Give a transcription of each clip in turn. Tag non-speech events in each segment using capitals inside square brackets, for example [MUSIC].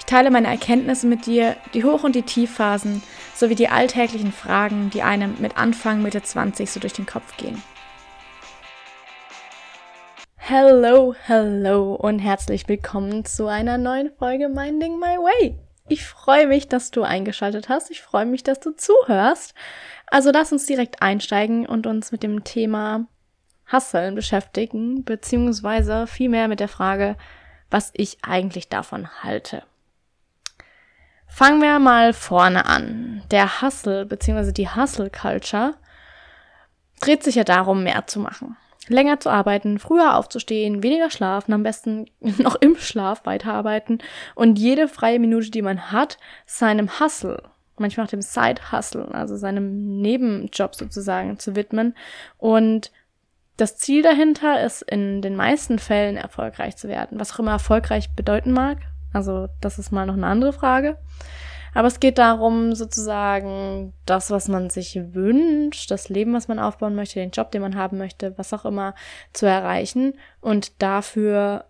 Ich teile meine Erkenntnisse mit dir, die Hoch- und die Tiefphasen, sowie die alltäglichen Fragen, die einem mit Anfang Mitte 20 so durch den Kopf gehen. Hello, hello und herzlich willkommen zu einer neuen Folge Minding My Way. Ich freue mich, dass du eingeschaltet hast. Ich freue mich, dass du zuhörst. Also lass uns direkt einsteigen und uns mit dem Thema Hasseln beschäftigen, beziehungsweise vielmehr mit der Frage, was ich eigentlich davon halte. Fangen wir mal vorne an. Der Hustle, beziehungsweise die Hustle Culture, dreht sich ja darum, mehr zu machen. Länger zu arbeiten, früher aufzustehen, weniger schlafen, am besten [LAUGHS] noch im Schlaf weiterarbeiten und jede freie Minute, die man hat, seinem Hustle, manchmal auch dem Side-Hustle, also seinem Nebenjob sozusagen zu widmen und das Ziel dahinter ist, in den meisten Fällen erfolgreich zu werden, was auch immer erfolgreich bedeuten mag. Also das ist mal noch eine andere Frage. Aber es geht darum, sozusagen das, was man sich wünscht, das Leben, was man aufbauen möchte, den Job, den man haben möchte, was auch immer, zu erreichen und dafür,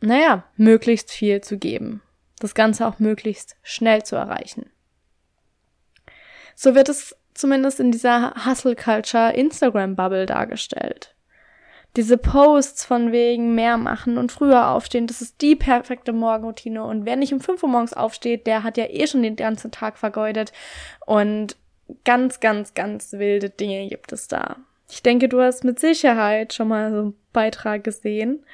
naja, möglichst viel zu geben. Das Ganze auch möglichst schnell zu erreichen. So wird es zumindest in dieser Hustle Culture Instagram Bubble dargestellt diese Posts von wegen mehr machen und früher aufstehen, das ist die perfekte Morgenroutine. Und wer nicht um 5 Uhr morgens aufsteht, der hat ja eh schon den ganzen Tag vergeudet. Und ganz, ganz, ganz wilde Dinge gibt es da. Ich denke, du hast mit Sicherheit schon mal so einen Beitrag gesehen.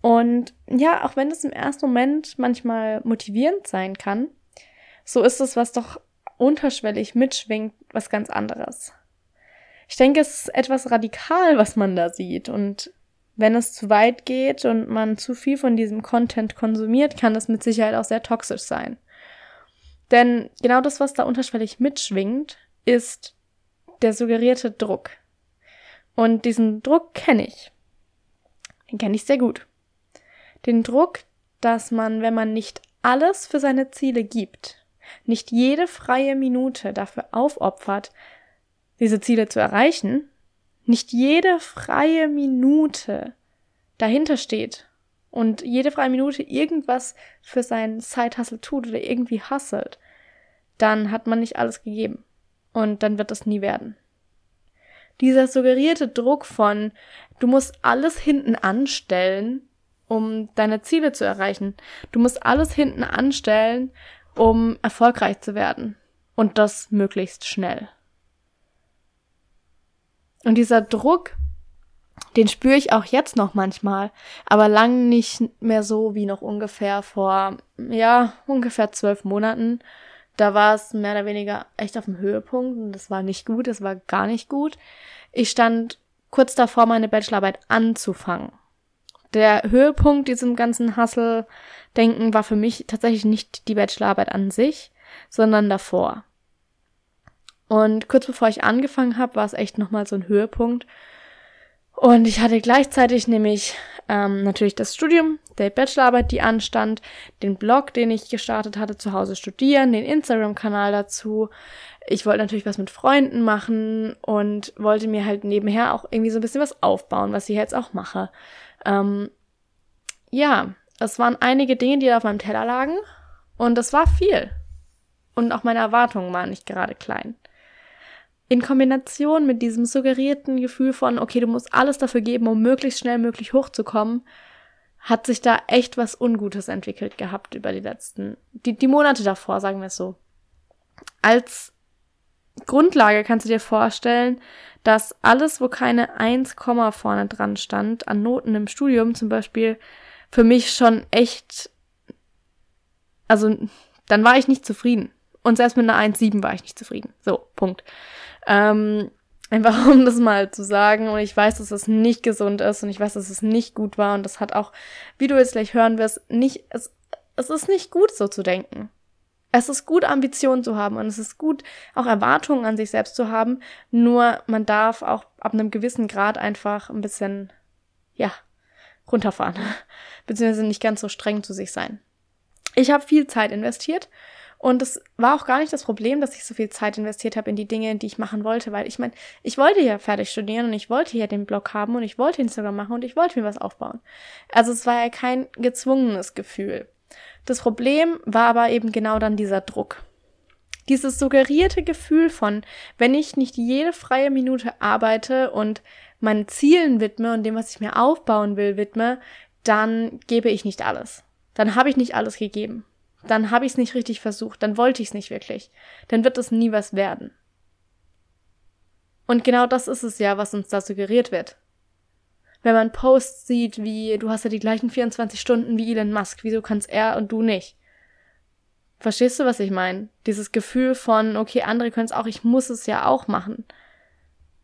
Und ja, auch wenn es im ersten Moment manchmal motivierend sein kann, so ist es, was doch unterschwellig mitschwingt, was ganz anderes ich denke, es ist etwas radikal, was man da sieht. Und wenn es zu weit geht und man zu viel von diesem Content konsumiert, kann das mit Sicherheit auch sehr toxisch sein. Denn genau das, was da unterschwellig mitschwingt, ist der suggerierte Druck. Und diesen Druck kenne ich. Den kenne ich sehr gut. Den Druck, dass man, wenn man nicht alles für seine Ziele gibt, nicht jede freie Minute dafür aufopfert, diese Ziele zu erreichen, nicht jede freie Minute dahinter steht und jede freie Minute irgendwas für seinen Side-Hustle tut oder irgendwie hasselt, dann hat man nicht alles gegeben. Und dann wird das nie werden. Dieser suggerierte Druck von, du musst alles hinten anstellen, um deine Ziele zu erreichen. Du musst alles hinten anstellen, um erfolgreich zu werden. Und das möglichst schnell. Und dieser Druck, den spüre ich auch jetzt noch manchmal, aber lang nicht mehr so wie noch ungefähr vor, ja, ungefähr zwölf Monaten. Da war es mehr oder weniger echt auf dem Höhepunkt und das war nicht gut, das war gar nicht gut. Ich stand kurz davor, meine Bachelorarbeit anzufangen. Der Höhepunkt diesem ganzen Hustle-Denken war für mich tatsächlich nicht die Bachelorarbeit an sich, sondern davor. Und kurz bevor ich angefangen habe, war es echt nochmal so ein Höhepunkt. Und ich hatte gleichzeitig nämlich ähm, natürlich das Studium, der Bachelorarbeit, die anstand, den Blog, den ich gestartet hatte, zu Hause studieren, den Instagram-Kanal dazu. Ich wollte natürlich was mit Freunden machen und wollte mir halt nebenher auch irgendwie so ein bisschen was aufbauen, was ich jetzt auch mache. Ähm, ja, es waren einige Dinge, die da auf meinem Teller lagen und das war viel. Und auch meine Erwartungen waren nicht gerade klein in Kombination mit diesem suggerierten Gefühl von, okay, du musst alles dafür geben, um möglichst schnell möglich hochzukommen, hat sich da echt was Ungutes entwickelt gehabt über die letzten, die, die Monate davor, sagen wir es so. Als Grundlage kannst du dir vorstellen, dass alles, wo keine 1, vorne dran stand, an Noten im Studium zum Beispiel, für mich schon echt, also dann war ich nicht zufrieden. Und selbst mit einer 1,7 war ich nicht zufrieden. So, Punkt. Ähm, einfach [LAUGHS] um das mal zu sagen. Und ich weiß, dass das nicht gesund ist und ich weiß, dass es nicht gut war. Und das hat auch, wie du jetzt gleich hören wirst, nicht, es, es ist nicht gut, so zu denken. Es ist gut, Ambitionen zu haben und es ist gut, auch Erwartungen an sich selbst zu haben. Nur man darf auch ab einem gewissen Grad einfach ein bisschen, ja, runterfahren. [LAUGHS] Beziehungsweise nicht ganz so streng zu sich sein. Ich habe viel Zeit investiert und es war auch gar nicht das Problem, dass ich so viel Zeit investiert habe in die Dinge, die ich machen wollte, weil ich meine, ich wollte ja fertig studieren und ich wollte ja den Blog haben und ich wollte Instagram machen und ich wollte mir was aufbauen. Also es war ja kein gezwungenes Gefühl. Das Problem war aber eben genau dann dieser Druck. Dieses suggerierte Gefühl von, wenn ich nicht jede freie Minute arbeite und meinen Zielen widme und dem, was ich mir aufbauen will, widme, dann gebe ich nicht alles. Dann habe ich nicht alles gegeben. Dann habe ich es nicht richtig versucht. Dann wollte ich es nicht wirklich. Dann wird es nie was werden. Und genau das ist es ja, was uns da suggeriert wird wenn man Posts sieht, wie du hast ja die gleichen 24 Stunden wie Elon Musk, wieso kannst er und du nicht? Verstehst du, was ich meine? Dieses Gefühl von, okay, andere können es auch, ich muss es ja auch machen.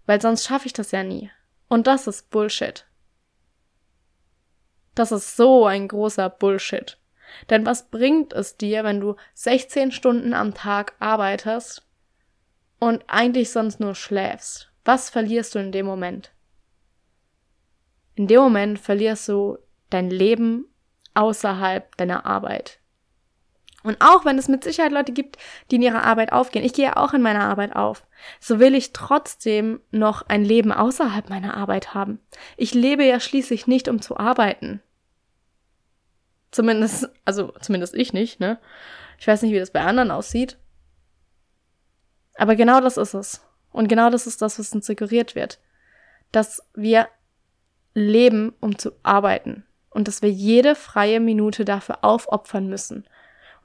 Weil sonst schaffe ich das ja nie. Und das ist Bullshit. Das ist so ein großer Bullshit. Denn was bringt es dir, wenn du 16 Stunden am Tag arbeitest und eigentlich sonst nur schläfst? Was verlierst du in dem Moment? In dem Moment verlierst du dein Leben außerhalb deiner Arbeit. Und auch wenn es mit Sicherheit Leute gibt, die in ihrer Arbeit aufgehen, ich gehe auch in meiner Arbeit auf, so will ich trotzdem noch ein Leben außerhalb meiner Arbeit haben. Ich lebe ja schließlich nicht, um zu arbeiten. Zumindest, also zumindest ich nicht, ne? Ich weiß nicht, wie das bei anderen aussieht. Aber genau das ist es. Und genau das ist das, was uns suggeriert wird. Dass wir leben, um zu arbeiten. Und dass wir jede freie Minute dafür aufopfern müssen.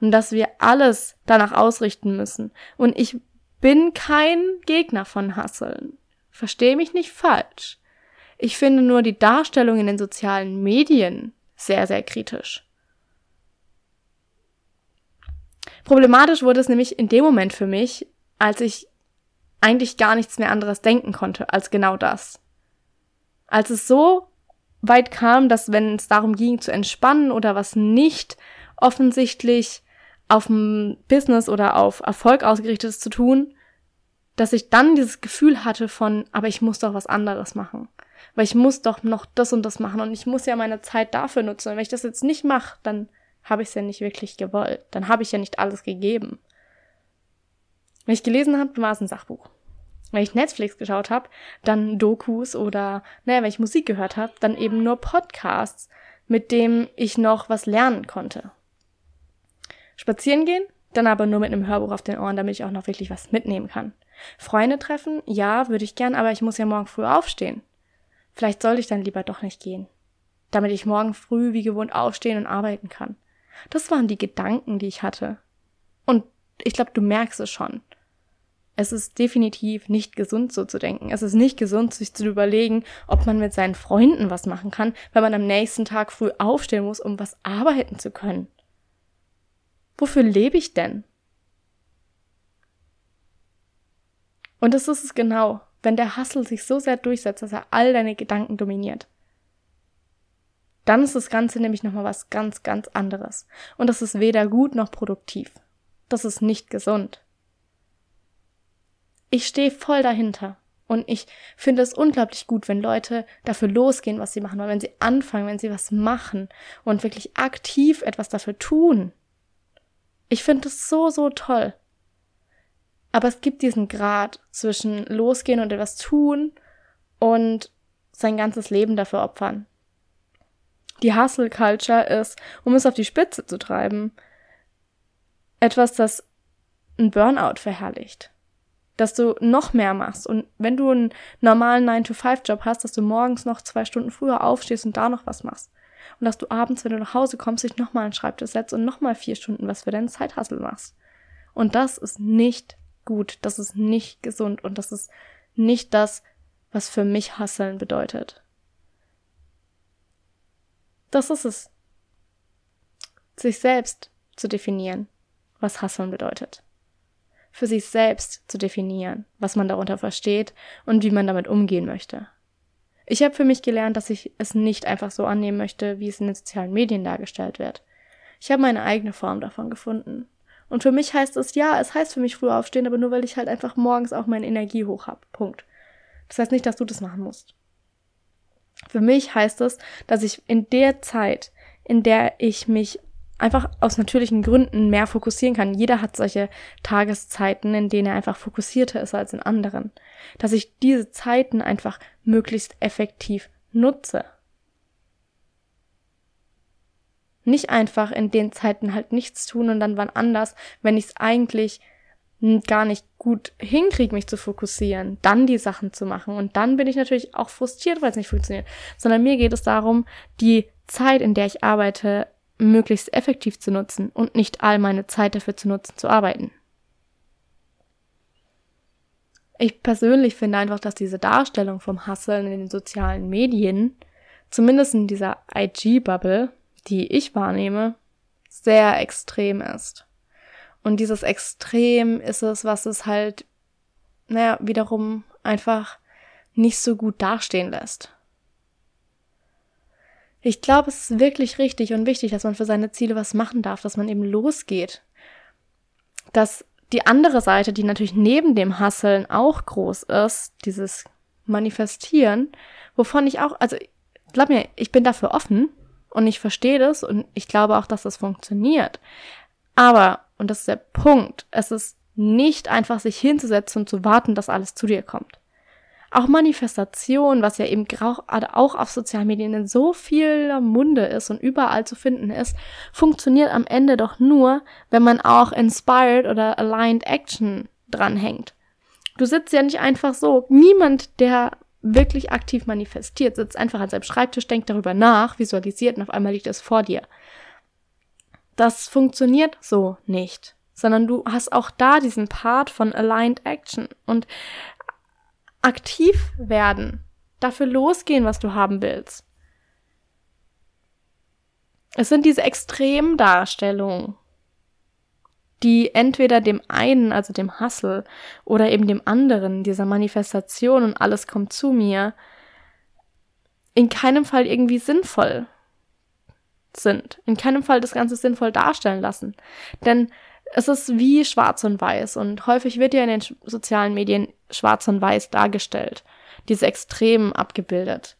Und dass wir alles danach ausrichten müssen. Und ich bin kein Gegner von Hasseln. Verstehe mich nicht falsch. Ich finde nur die Darstellung in den sozialen Medien sehr, sehr kritisch. Problematisch wurde es nämlich in dem Moment für mich, als ich eigentlich gar nichts mehr anderes denken konnte als genau das. Als es so weit kam, dass wenn es darum ging zu entspannen oder was nicht offensichtlich auf ein Business oder auf Erfolg ausgerichtetes zu tun, dass ich dann dieses Gefühl hatte von, aber ich muss doch was anderes machen. Weil ich muss doch noch das und das machen und ich muss ja meine Zeit dafür nutzen. Und wenn ich das jetzt nicht mache, dann habe ich es ja nicht wirklich gewollt. Dann habe ich ja nicht alles gegeben. Wenn ich gelesen habe, war es ein Sachbuch wenn ich Netflix geschaut habe, dann Dokus oder, naja, wenn ich Musik gehört habe, dann eben nur Podcasts, mit dem ich noch was lernen konnte. Spazieren gehen, dann aber nur mit einem Hörbuch auf den Ohren, damit ich auch noch wirklich was mitnehmen kann. Freunde treffen, ja, würde ich gern, aber ich muss ja morgen früh aufstehen. Vielleicht sollte ich dann lieber doch nicht gehen, damit ich morgen früh wie gewohnt aufstehen und arbeiten kann. Das waren die Gedanken, die ich hatte. Und ich glaube, du merkst es schon. Es ist definitiv nicht gesund, so zu denken. Es ist nicht gesund, sich zu überlegen, ob man mit seinen Freunden was machen kann, weil man am nächsten Tag früh aufstehen muss, um was arbeiten zu können. Wofür lebe ich denn? Und das ist es genau, wenn der Hassel sich so sehr durchsetzt, dass er all deine Gedanken dominiert. Dann ist das Ganze nämlich nochmal was ganz, ganz anderes. Und das ist weder gut noch produktiv. Das ist nicht gesund ich stehe voll dahinter. Und ich finde es unglaublich gut, wenn Leute dafür losgehen, was sie machen wollen, wenn sie anfangen, wenn sie was machen und wirklich aktiv etwas dafür tun. Ich finde es so, so toll. Aber es gibt diesen Grad zwischen losgehen und etwas tun und sein ganzes Leben dafür opfern. Die Hustle Culture ist, um es auf die Spitze zu treiben, etwas, das ein Burnout verherrlicht dass du noch mehr machst. Und wenn du einen normalen 9-to-5-Job hast, dass du morgens noch zwei Stunden früher aufstehst und da noch was machst. Und dass du abends, wenn du nach Hause kommst, dich nochmal an Schreibtisch setzt und nochmal vier Stunden was für deinen Zeithassel machst. Und das ist nicht gut, das ist nicht gesund und das ist nicht das, was für mich Hasseln bedeutet. Das ist es. Sich selbst zu definieren, was Hasseln bedeutet für sich selbst zu definieren, was man darunter versteht und wie man damit umgehen möchte. Ich habe für mich gelernt, dass ich es nicht einfach so annehmen möchte, wie es in den sozialen Medien dargestellt wird. Ich habe meine eigene Form davon gefunden. Und für mich heißt es, ja, es heißt für mich früher aufstehen, aber nur weil ich halt einfach morgens auch meine Energie hoch habe. Punkt. Das heißt nicht, dass du das machen musst. Für mich heißt es, dass ich in der Zeit, in der ich mich einfach aus natürlichen Gründen mehr fokussieren kann. Jeder hat solche Tageszeiten, in denen er einfach fokussierter ist als in anderen. Dass ich diese Zeiten einfach möglichst effektiv nutze. Nicht einfach in den Zeiten halt nichts tun und dann wann anders, wenn ich es eigentlich gar nicht gut hinkriege, mich zu fokussieren, dann die Sachen zu machen. Und dann bin ich natürlich auch frustriert, weil es nicht funktioniert. Sondern mir geht es darum, die Zeit, in der ich arbeite, möglichst effektiv zu nutzen und nicht all meine Zeit dafür zu nutzen, zu arbeiten. Ich persönlich finde einfach, dass diese Darstellung vom Hustlen in den sozialen Medien, zumindest in dieser IG-Bubble, die ich wahrnehme, sehr extrem ist. Und dieses Extrem ist es, was es halt, naja, wiederum einfach nicht so gut dastehen lässt. Ich glaube, es ist wirklich richtig und wichtig, dass man für seine Ziele was machen darf, dass man eben losgeht. Dass die andere Seite, die natürlich neben dem Hasseln auch groß ist, dieses Manifestieren, wovon ich auch, also glaub mir, ich bin dafür offen und ich verstehe das und ich glaube auch, dass das funktioniert. Aber, und das ist der Punkt, es ist nicht einfach sich hinzusetzen und zu warten, dass alles zu dir kommt. Auch Manifestation, was ja eben auch auf sozialen Medien in so vieler Munde ist und überall zu finden ist, funktioniert am Ende doch nur, wenn man auch Inspired oder Aligned Action dranhängt. Du sitzt ja nicht einfach so. Niemand, der wirklich aktiv manifestiert, sitzt einfach an seinem Schreibtisch, denkt darüber nach, visualisiert und auf einmal liegt es vor dir. Das funktioniert so nicht sondern du hast auch da diesen Part von Aligned Action. Und aktiv werden, dafür losgehen, was du haben willst. Es sind diese extremen Darstellungen, die entweder dem einen, also dem Hustle, oder eben dem anderen, dieser Manifestation und alles kommt zu mir, in keinem Fall irgendwie sinnvoll sind. In keinem Fall das Ganze sinnvoll darstellen lassen. Denn es ist wie schwarz und weiß und häufig wird ja in den sozialen Medien schwarz und weiß dargestellt, diese Extremen abgebildet.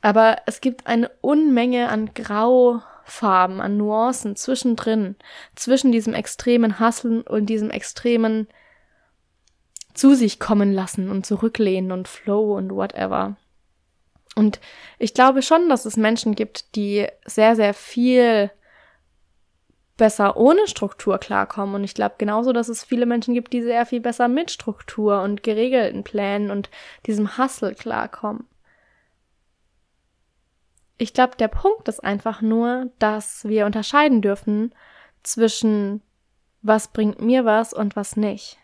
Aber es gibt eine Unmenge an Graufarben, an Nuancen zwischendrin, zwischen diesem extremen Hasseln und diesem extremen zu sich kommen lassen und zurücklehnen und Flow und whatever. Und ich glaube schon, dass es Menschen gibt, die sehr, sehr viel besser ohne Struktur klarkommen. Und ich glaube genauso, dass es viele Menschen gibt, die sehr viel besser mit Struktur und geregelten Plänen und diesem Hustle klarkommen. Ich glaube, der Punkt ist einfach nur, dass wir unterscheiden dürfen zwischen was bringt mir was und was nicht.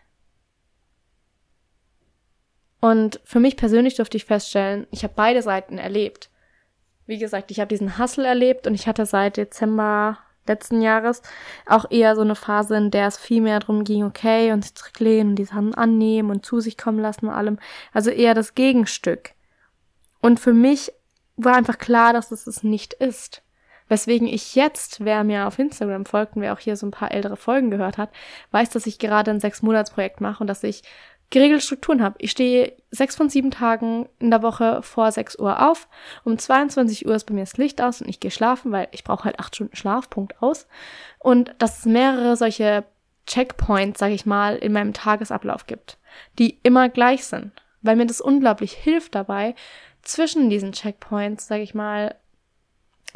Und für mich persönlich durfte ich feststellen, ich habe beide Seiten erlebt. Wie gesagt, ich habe diesen Hustle erlebt und ich hatte seit Dezember letzten Jahres auch eher so eine Phase, in der es viel mehr darum ging, okay, und sich zurücklehnen und die Sachen annehmen und zu sich kommen lassen und allem. Also eher das Gegenstück. Und für mich war einfach klar, dass es es nicht ist. Weswegen ich jetzt, wer mir auf Instagram folgt und wer auch hier so ein paar ältere Folgen gehört hat, weiß, dass ich gerade ein Sechs-Monats-Projekt mache und dass ich geregelte Strukturen habe. Ich stehe sechs von sieben Tagen in der Woche vor sechs Uhr auf. Um 22 Uhr ist bei mir das Licht aus und ich gehe schlafen, weil ich brauche halt acht Stunden Schlaf, Punkt aus. Und dass es mehrere solche Checkpoints, sag ich mal, in meinem Tagesablauf gibt, die immer gleich sind, weil mir das unglaublich hilft dabei, zwischen diesen Checkpoints, sag ich mal,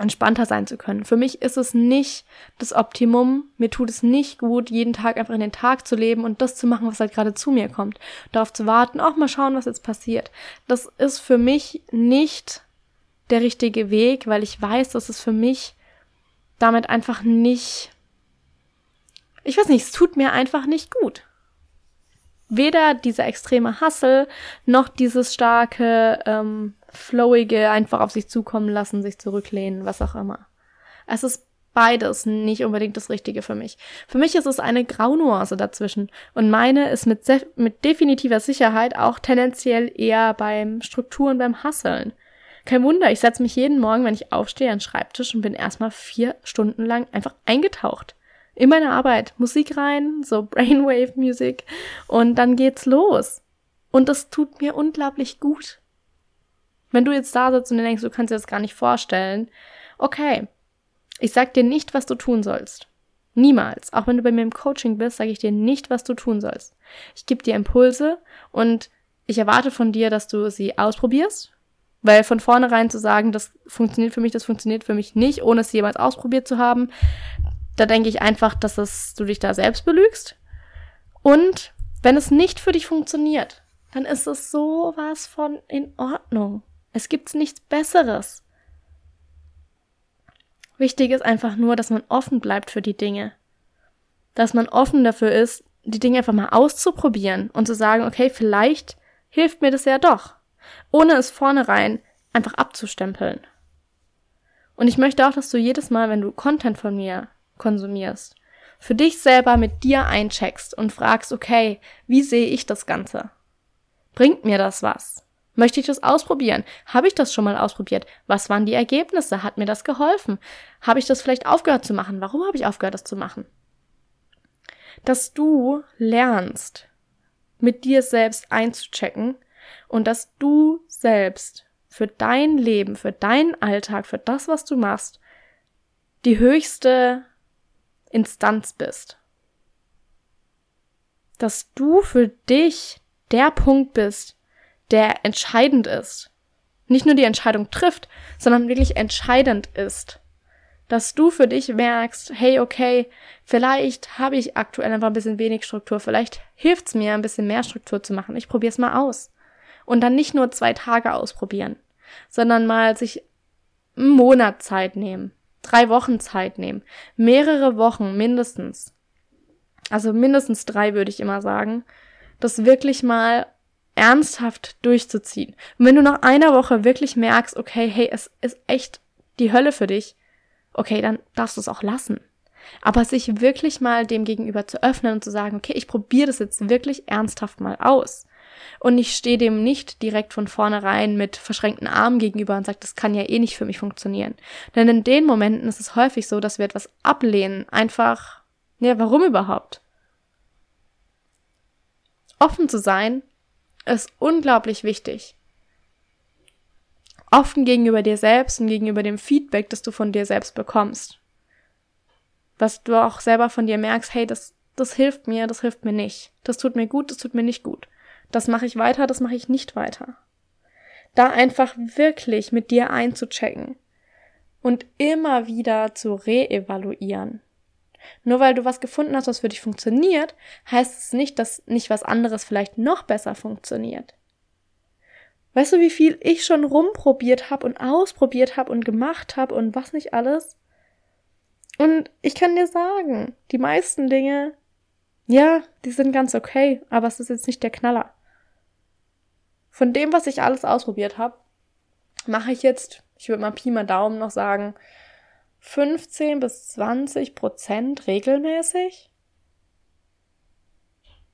entspannter sein zu können. Für mich ist es nicht das Optimum. Mir tut es nicht gut, jeden Tag einfach in den Tag zu leben und das zu machen, was halt gerade zu mir kommt. Darauf zu warten, auch mal schauen, was jetzt passiert. Das ist für mich nicht der richtige Weg, weil ich weiß, dass es für mich damit einfach nicht, ich weiß nicht, es tut mir einfach nicht gut. Weder dieser extreme Hassel noch dieses starke, ähm, flowige einfach auf sich zukommen lassen, sich zurücklehnen, was auch immer. Es ist beides nicht unbedingt das Richtige für mich. Für mich ist es eine Graunuance dazwischen und meine ist mit, mit definitiver Sicherheit auch tendenziell eher beim Strukturen, beim Hasseln. Kein Wunder, ich setze mich jeden Morgen, wenn ich aufstehe, an den Schreibtisch und bin erstmal vier Stunden lang einfach eingetaucht in meine Arbeit Musik rein, so [LAUGHS] Brainwave Musik und dann geht's los. Und das tut mir unglaublich gut. Wenn du jetzt da sitzt und dir denkst, du kannst dir das gar nicht vorstellen, okay, ich sag dir nicht, was du tun sollst. Niemals. Auch wenn du bei mir im Coaching bist, sage ich dir nicht, was du tun sollst. Ich gebe dir Impulse und ich erwarte von dir, dass du sie ausprobierst. Weil von vornherein zu sagen, das funktioniert für mich, das funktioniert für mich nicht, ohne es jemals ausprobiert zu haben, da denke ich einfach, dass es, du dich da selbst belügst. Und wenn es nicht für dich funktioniert, dann ist es sowas von in Ordnung. Es gibt nichts Besseres. Wichtig ist einfach nur, dass man offen bleibt für die Dinge. Dass man offen dafür ist, die Dinge einfach mal auszuprobieren und zu sagen, okay, vielleicht hilft mir das ja doch. Ohne es vornherein einfach abzustempeln. Und ich möchte auch, dass du jedes Mal, wenn du Content von mir konsumierst, für dich selber mit dir eincheckst und fragst, okay, wie sehe ich das Ganze? Bringt mir das was? Möchte ich das ausprobieren? Habe ich das schon mal ausprobiert? Was waren die Ergebnisse? Hat mir das geholfen? Habe ich das vielleicht aufgehört zu machen? Warum habe ich aufgehört, das zu machen? Dass du lernst, mit dir selbst einzuchecken und dass du selbst für dein Leben, für deinen Alltag, für das, was du machst, die höchste Instanz bist. Dass du für dich der Punkt bist, der entscheidend ist. Nicht nur die Entscheidung trifft, sondern wirklich entscheidend ist. Dass du für dich merkst, hey, okay, vielleicht habe ich aktuell einfach ein bisschen wenig Struktur, vielleicht hilft es mir, ein bisschen mehr Struktur zu machen. Ich probiere es mal aus. Und dann nicht nur zwei Tage ausprobieren, sondern mal sich einen Monat Zeit nehmen, drei Wochen Zeit nehmen, mehrere Wochen mindestens. Also mindestens drei würde ich immer sagen, das wirklich mal ernsthaft durchzuziehen. Und wenn du nach einer Woche wirklich merkst, okay, hey, es ist echt die Hölle für dich, okay, dann darfst du es auch lassen. Aber sich wirklich mal dem gegenüber zu öffnen und zu sagen, okay, ich probiere das jetzt wirklich ernsthaft mal aus. Und ich stehe dem nicht direkt von vornherein mit verschränkten Armen gegenüber und sage, das kann ja eh nicht für mich funktionieren. Denn in den Momenten ist es häufig so, dass wir etwas ablehnen. Einfach, ja, warum überhaupt? Offen zu sein ist unglaublich wichtig. Offen gegenüber dir selbst und gegenüber dem Feedback, das du von dir selbst bekommst. Was du auch selber von dir merkst, hey, das, das hilft mir, das hilft mir nicht. Das tut mir gut, das tut mir nicht gut. Das mache ich weiter, das mache ich nicht weiter. Da einfach wirklich mit dir einzuchecken und immer wieder zu reevaluieren. Nur weil du was gefunden hast, was für dich funktioniert, heißt es nicht, dass nicht was anderes vielleicht noch besser funktioniert. Weißt du, wie viel ich schon rumprobiert habe und ausprobiert habe und gemacht habe und was nicht alles? Und ich kann dir sagen, die meisten Dinge, ja, die sind ganz okay, aber es ist jetzt nicht der Knaller. Von dem, was ich alles ausprobiert habe, mache ich jetzt, ich würde mal Pi mal Daumen noch sagen, 15 bis 20 Prozent regelmäßig?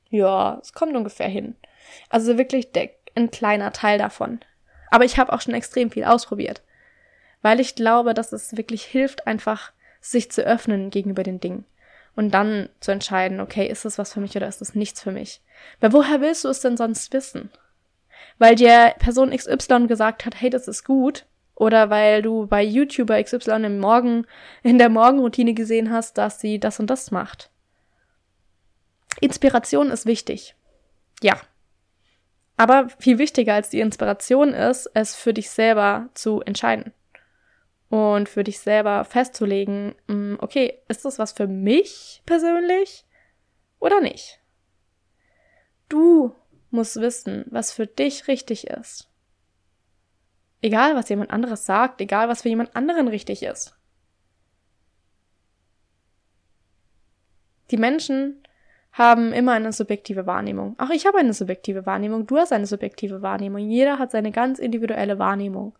Ja, es kommt ungefähr hin. Also wirklich der, ein kleiner Teil davon. Aber ich habe auch schon extrem viel ausprobiert. Weil ich glaube, dass es wirklich hilft, einfach sich zu öffnen gegenüber den Dingen. Und dann zu entscheiden, okay, ist das was für mich oder ist das nichts für mich? Weil woher willst du es denn sonst wissen? Weil dir Person XY gesagt hat, hey, das ist gut, oder weil du bei YouTuber XY im Morgen, in der Morgenroutine gesehen hast, dass sie das und das macht. Inspiration ist wichtig. Ja. Aber viel wichtiger als die Inspiration ist, es für dich selber zu entscheiden. Und für dich selber festzulegen, mm, okay, ist das was für mich persönlich oder nicht? Du musst wissen, was für dich richtig ist. Egal, was jemand anderes sagt, egal, was für jemand anderen richtig ist. Die Menschen haben immer eine subjektive Wahrnehmung. Auch ich habe eine subjektive Wahrnehmung, du hast eine subjektive Wahrnehmung. Jeder hat seine ganz individuelle Wahrnehmung.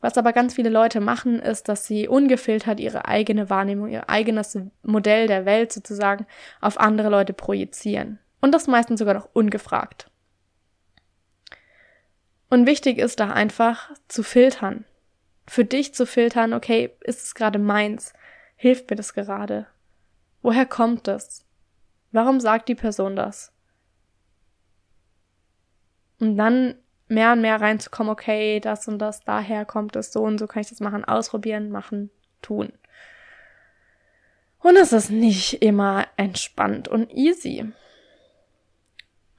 Was aber ganz viele Leute machen, ist, dass sie ungefiltert ihre eigene Wahrnehmung, ihr eigenes Modell der Welt sozusagen auf andere Leute projizieren. Und das meistens sogar noch ungefragt. Und wichtig ist da einfach zu filtern. Für dich zu filtern, okay, ist es gerade meins? Hilft mir das gerade? Woher kommt es? Warum sagt die Person das? Und dann mehr und mehr reinzukommen, okay, das und das, daher kommt es, so und so kann ich das machen, ausprobieren, machen, tun. Und es ist nicht immer entspannt und easy.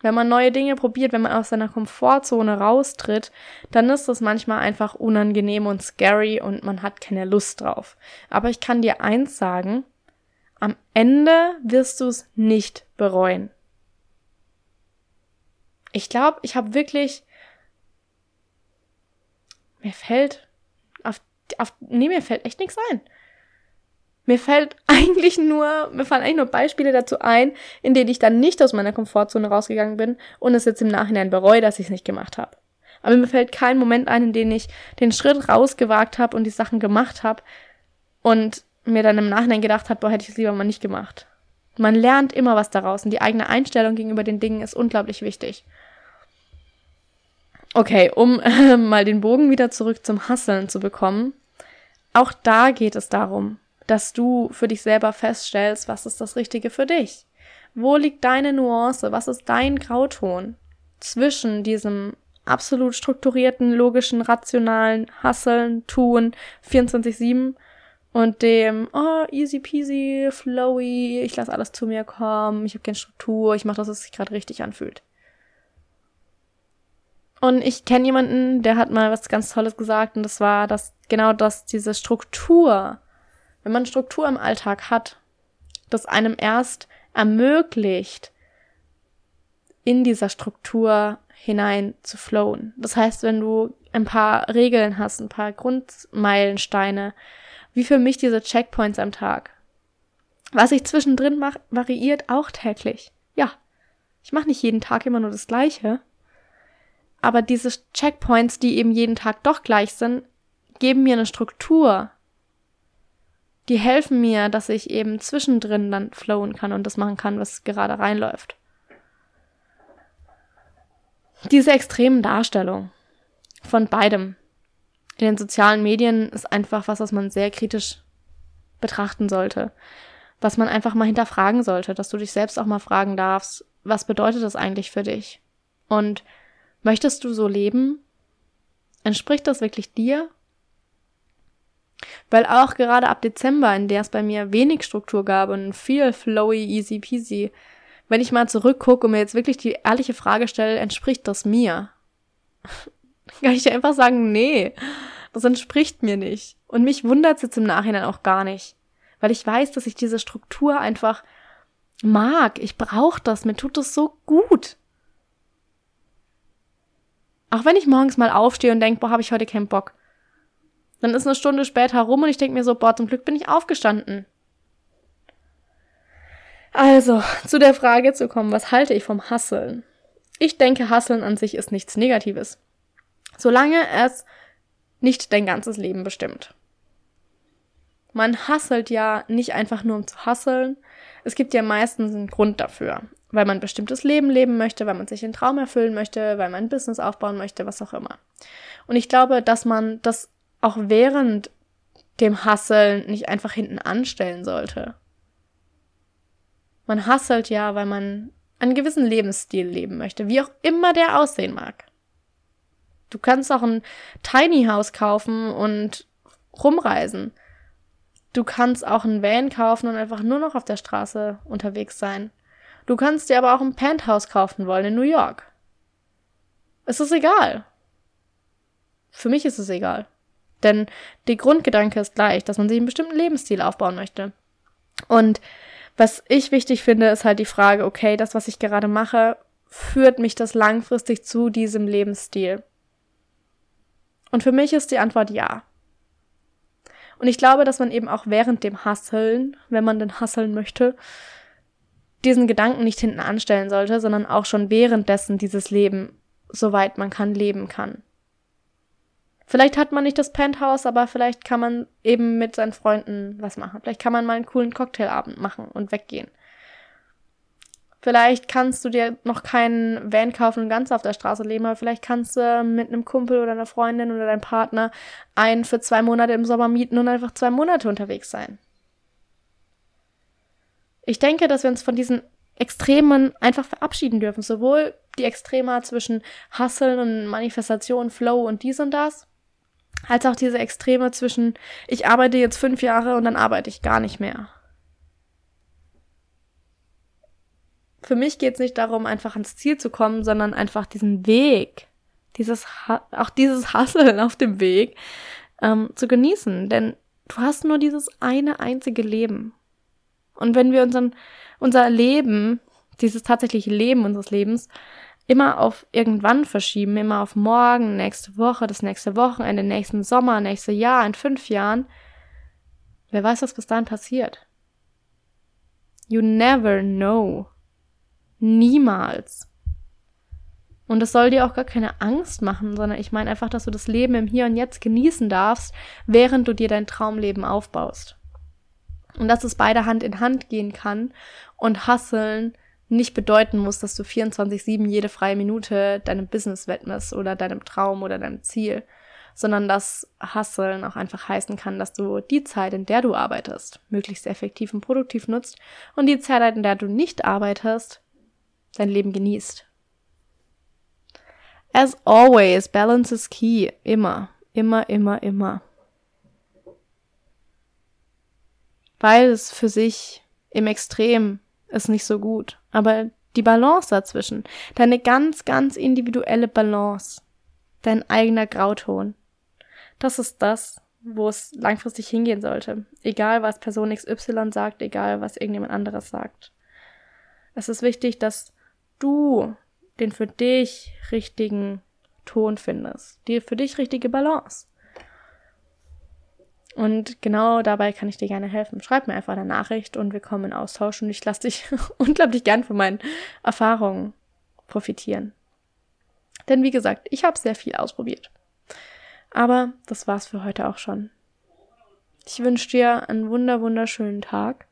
Wenn man neue Dinge probiert, wenn man aus seiner Komfortzone raustritt, dann ist es manchmal einfach unangenehm und scary und man hat keine Lust drauf. Aber ich kann dir eins sagen, am Ende wirst du es nicht bereuen. Ich glaube, ich habe wirklich. Mir fällt. Auf, auf, nee, mir fällt echt nichts ein. Mir fällt [LAUGHS] eigentlich nur, mir fallen eigentlich nur Beispiele dazu ein, in denen ich dann nicht aus meiner Komfortzone rausgegangen bin und es jetzt im Nachhinein bereue, dass ich es nicht gemacht habe. Aber mir fällt kein Moment ein, in dem ich den Schritt rausgewagt habe und die Sachen gemacht habe und mir dann im Nachhinein gedacht habe, boah, hätte ich es lieber mal nicht gemacht. Man lernt immer was daraus und die eigene Einstellung gegenüber den Dingen ist unglaublich wichtig. Okay, um äh, [LAUGHS] mal den Bogen wieder zurück zum Hasseln zu bekommen. Auch da geht es darum, dass du für dich selber feststellst, was ist das Richtige für dich? Wo liegt deine Nuance? Was ist dein Grauton zwischen diesem absolut strukturierten, logischen, rationalen Hasseln, Tun 24-7 und dem, oh, easy peasy, flowy, ich lasse alles zu mir kommen, ich habe keine Struktur, ich mache das, was sich gerade richtig anfühlt. Und ich kenne jemanden, der hat mal was ganz Tolles gesagt und das war, dass genau das, diese Struktur, wenn man Struktur im Alltag hat, das einem erst ermöglicht, in dieser Struktur hinein zu flowen. Das heißt, wenn du ein paar Regeln hast, ein paar Grundmeilensteine, wie für mich diese Checkpoints am Tag. Was ich zwischendrin mache, variiert auch täglich. Ja, ich mache nicht jeden Tag immer nur das Gleiche, aber diese Checkpoints, die eben jeden Tag doch gleich sind, geben mir eine Struktur. Die helfen mir, dass ich eben zwischendrin dann flowen kann und das machen kann, was gerade reinläuft. Diese extremen Darstellungen von beidem in den sozialen Medien ist einfach was, was man sehr kritisch betrachten sollte. Was man einfach mal hinterfragen sollte, dass du dich selbst auch mal fragen darfst, was bedeutet das eigentlich für dich? Und Möchtest du so leben? Entspricht das wirklich dir? Weil auch gerade ab Dezember, in der es bei mir wenig Struktur gab und viel flowy, easy peasy, wenn ich mal zurückgucke und mir jetzt wirklich die ehrliche Frage stelle, entspricht das mir? [LAUGHS] Kann ich einfach sagen, nee, das entspricht mir nicht. Und mich wundert es jetzt im Nachhinein auch gar nicht. Weil ich weiß, dass ich diese Struktur einfach mag. Ich brauche das. Mir tut das so gut. Auch wenn ich morgens mal aufstehe und denke, boah, habe ich heute keinen Bock. Dann ist eine Stunde später rum und ich denke mir so, boah, zum Glück bin ich aufgestanden. Also, zu der Frage zu kommen, was halte ich vom Hasseln? Ich denke, Hasseln an sich ist nichts Negatives. Solange es nicht dein ganzes Leben bestimmt. Man hasselt ja nicht einfach nur um zu hasseln. Es gibt ja meistens einen Grund dafür weil man ein bestimmtes Leben leben möchte, weil man sich einen Traum erfüllen möchte, weil man ein Business aufbauen möchte, was auch immer. Und ich glaube, dass man das auch während dem Hasseln nicht einfach hinten anstellen sollte. Man hasselt ja, weil man einen gewissen Lebensstil leben möchte, wie auch immer der aussehen mag. Du kannst auch ein Tiny House kaufen und rumreisen. Du kannst auch ein Van kaufen und einfach nur noch auf der Straße unterwegs sein. Du kannst dir aber auch ein Penthouse kaufen wollen in New York. Es ist egal. Für mich ist es egal. Denn der Grundgedanke ist gleich, dass man sich einen bestimmten Lebensstil aufbauen möchte. Und was ich wichtig finde, ist halt die Frage, okay, das, was ich gerade mache, führt mich das langfristig zu diesem Lebensstil? Und für mich ist die Antwort ja. Und ich glaube, dass man eben auch während dem Hasseln, wenn man denn hasseln möchte, diesen Gedanken nicht hinten anstellen sollte, sondern auch schon währenddessen dieses Leben, soweit man kann, leben kann. Vielleicht hat man nicht das Penthouse, aber vielleicht kann man eben mit seinen Freunden was machen. Vielleicht kann man mal einen coolen Cocktailabend machen und weggehen. Vielleicht kannst du dir noch keinen Van kaufen und ganz auf der Straße leben, aber vielleicht kannst du mit einem Kumpel oder einer Freundin oder deinem Partner einen für zwei Monate im Sommer mieten und einfach zwei Monate unterwegs sein. Ich denke, dass wir uns von diesen Extremen einfach verabschieden dürfen. Sowohl die Extrema zwischen Hustle und Manifestation, Flow und dies und das, als auch diese Extreme zwischen ich arbeite jetzt fünf Jahre und dann arbeite ich gar nicht mehr. Für mich geht es nicht darum, einfach ans Ziel zu kommen, sondern einfach diesen Weg, dieses auch dieses Hasseln auf dem Weg ähm, zu genießen. Denn du hast nur dieses eine einzige Leben. Und wenn wir unseren, unser Leben, dieses tatsächliche Leben unseres Lebens, immer auf irgendwann verschieben, immer auf morgen, nächste Woche, das nächste Wochenende, nächsten Sommer, nächste Jahr, in fünf Jahren, wer weiß, was bis dahin passiert. You never know. Niemals. Und das soll dir auch gar keine Angst machen, sondern ich meine einfach, dass du das Leben im Hier und Jetzt genießen darfst, während du dir dein Traumleben aufbaust. Und dass es beide Hand in Hand gehen kann und Hasseln nicht bedeuten muss, dass du 24-7 jede freie Minute deinem Business widmest oder deinem Traum oder deinem Ziel, sondern dass Hasseln auch einfach heißen kann, dass du die Zeit, in der du arbeitest, möglichst effektiv und produktiv nutzt und die Zeit, in der du nicht arbeitest, dein Leben genießt. As always, balance is key. Immer, immer, immer, immer. Beides für sich im Extrem ist nicht so gut. Aber die Balance dazwischen, deine ganz, ganz individuelle Balance, dein eigener Grauton, das ist das, wo es langfristig hingehen sollte. Egal, was Person XY sagt, egal, was irgendjemand anderes sagt. Es ist wichtig, dass du den für dich richtigen Ton findest, die für dich richtige Balance. Und genau dabei kann ich dir gerne helfen. Schreib mir einfach eine Nachricht und wir kommen in Austausch und ich lasse dich [LAUGHS] unglaublich gern von meinen Erfahrungen profitieren. Denn wie gesagt, ich habe sehr viel ausprobiert. Aber das war's für heute auch schon. Ich wünsche dir einen wunder wunderschönen Tag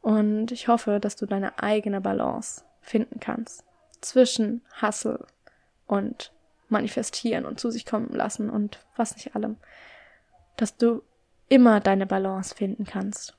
und ich hoffe, dass du deine eigene Balance finden kannst zwischen Hustle und manifestieren und zu sich kommen lassen und was nicht allem, dass du immer deine Balance finden kannst.